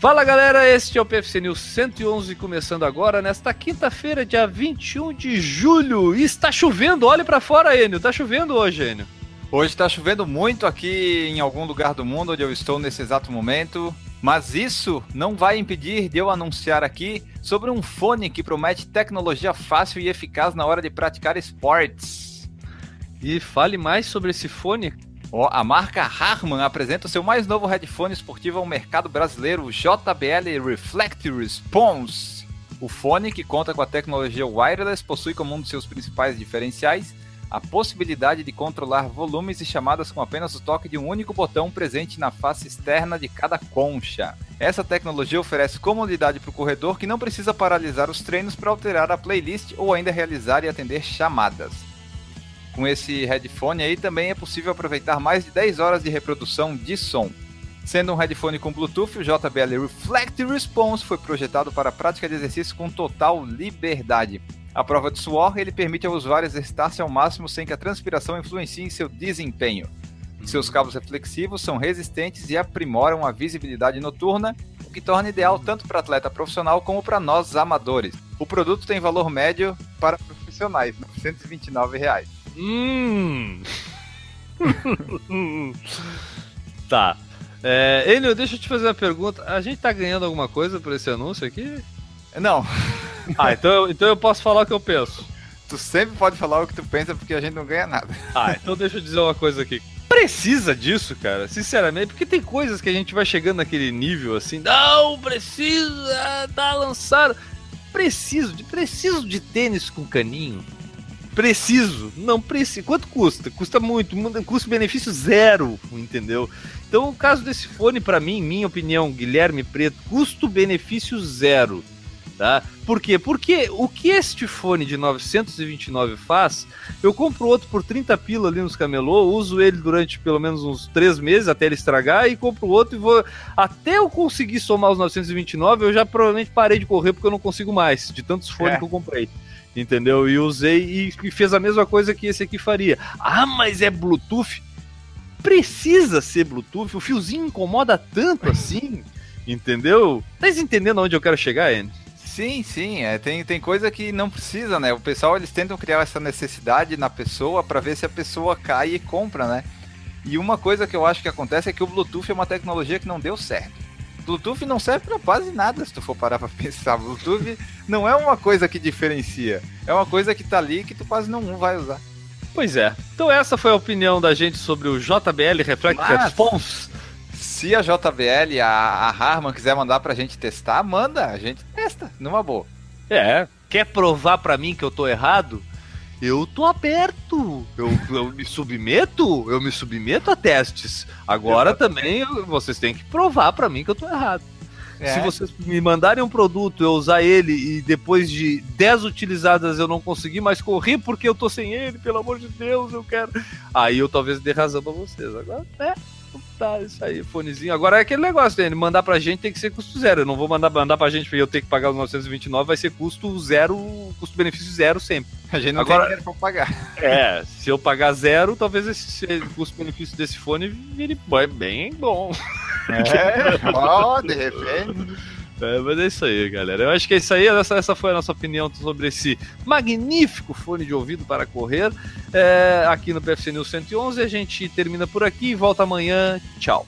Fala galera, este é o PFC News 111 começando agora nesta quinta-feira, dia 21 de julho. E está chovendo, olhe para fora, Enio. Tá chovendo hoje, Enio. Hoje está chovendo muito aqui em algum lugar do mundo onde eu estou nesse exato momento. Mas isso não vai impedir de eu anunciar aqui sobre um fone que promete tecnologia fácil e eficaz na hora de praticar esportes. E fale mais sobre esse fone. Oh, a marca Harman apresenta o seu mais novo headphone esportivo ao mercado brasileiro, o JBL Reflect Response. O fone, que conta com a tecnologia wireless, possui como um dos seus principais diferenciais a possibilidade de controlar volumes e chamadas com apenas o toque de um único botão presente na face externa de cada concha. Essa tecnologia oferece comodidade para o corredor que não precisa paralisar os treinos para alterar a playlist ou ainda realizar e atender chamadas. Com esse headphone aí também é possível aproveitar mais de 10 horas de reprodução de som. Sendo um headphone com Bluetooth, o JBL Reflect Response foi projetado para a prática de exercício com total liberdade. A prova de suor ele permite ao usuário exercitar-se ao máximo sem que a transpiração influencie em seu desempenho. Seus cabos reflexivos são resistentes e aprimoram a visibilidade noturna, o que torna ideal tanto para atleta profissional como para nós amadores. O produto tem valor médio para profissionais, 129 reais. Hum. tá. É, Enio, deixa eu te fazer uma pergunta. A gente tá ganhando alguma coisa por esse anúncio aqui? Não. Ah, então, então eu posso falar o que eu penso. Tu sempre pode falar o que tu pensa porque a gente não ganha nada. Ah, então deixa eu dizer uma coisa aqui. Precisa disso, cara, sinceramente, porque tem coisas que a gente vai chegando naquele nível assim, não, precisa, tá lançado. Preciso de, preciso de tênis com caninho. Preciso, não preciso. Quanto custa? Custa muito, custo-benefício zero, entendeu? Então, o caso desse fone, para mim, minha opinião, Guilherme Preto, custo-benefício zero. Tá? Por quê? Porque o que este fone de 929 faz, eu compro outro por 30 pila ali nos camelô, uso ele durante pelo menos uns 3 meses até ele estragar e compro outro e vou até eu conseguir somar os 929, eu já provavelmente parei de correr porque eu não consigo mais, de tantos fones é. que eu comprei. Entendeu? E usei e fez a mesma coisa que esse aqui faria. Ah, mas é Bluetooth? Precisa ser Bluetooth? O fiozinho incomoda tanto assim? entendeu? Tá entendendo onde eu quero chegar, Enes? Sim, sim, é, tem, tem coisa que não precisa, né? O pessoal eles tentam criar essa necessidade na pessoa para ver se a pessoa cai e compra, né? E uma coisa que eu acho que acontece é que o Bluetooth é uma tecnologia que não deu certo. Bluetooth não serve para quase nada se tu for parar para pensar. Bluetooth não é uma coisa que diferencia, é uma coisa que tá ali que tu quase não vai usar. Pois é. Então essa foi a opinião da gente sobre o JBL Reflect Mas... Response se a JBL, a, a Harman quiser mandar pra gente testar, manda, a gente testa, numa boa. É, quer provar pra mim que eu tô errado? Eu tô aberto. Eu, eu me submeto, eu me submeto a testes. Agora também vocês têm que provar para mim que eu tô errado. É. Se vocês me mandarem um produto, eu usar ele e depois de 10 utilizadas eu não conseguir mais correr porque eu tô sem ele, pelo amor de Deus, eu quero. Aí eu talvez dê razão pra vocês. Agora, é, tá, isso aí, fonezinho. Agora é aquele negócio, né? Mandar pra gente tem que ser custo zero. Eu não vou mandar, mandar pra gente porque eu tenho que pagar os 929, vai ser custo zero, custo-benefício zero sempre. A gente não Agora, tem dinheiro pra pagar. É, se eu pagar zero, talvez esse custo-benefício desse fone vire bem bom. É, ó, de repente. É, mas é isso aí, galera. Eu acho que é isso aí. Essa, essa foi a nossa opinião sobre esse magnífico fone de ouvido para correr. É, aqui no PFC News 111. A gente termina por aqui e volta amanhã. Tchau.